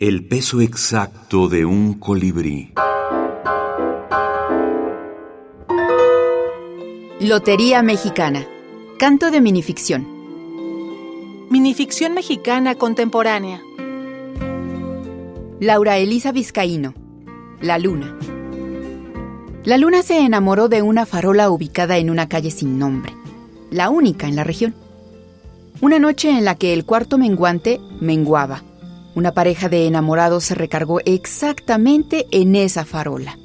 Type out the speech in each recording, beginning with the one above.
El peso exacto de un colibrí. Lotería Mexicana. Canto de minificción. Minificción mexicana contemporánea. Laura Elisa Vizcaíno. La luna. La luna se enamoró de una farola ubicada en una calle sin nombre, la única en la región. Una noche en la que el cuarto menguante menguaba. Una pareja de enamorados se recargó exactamente en esa farola.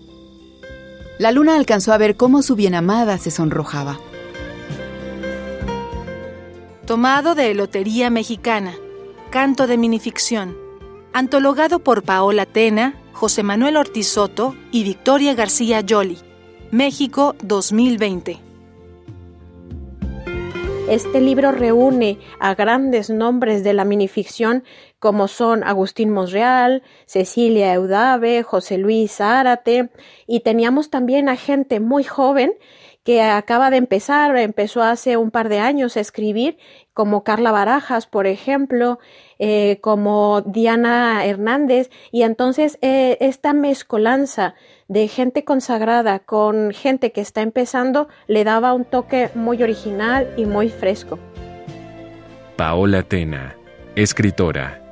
La luna alcanzó a ver cómo su bienamada se sonrojaba. Tomado de Lotería Mexicana. Canto de minificción. Antologado por Paola Tena, José Manuel Ortiz Soto y Victoria García Yoli. México 2020. Este libro reúne a grandes nombres de la minificción como son Agustín Monreal, Cecilia Eudave, José Luis Zárate y teníamos también a gente muy joven que acaba de empezar, empezó hace un par de años a escribir, como Carla Barajas, por ejemplo, eh, como Diana Hernández, y entonces eh, esta mezcolanza de gente consagrada con gente que está empezando le daba un toque muy original y muy fresco. Paola Tena, escritora.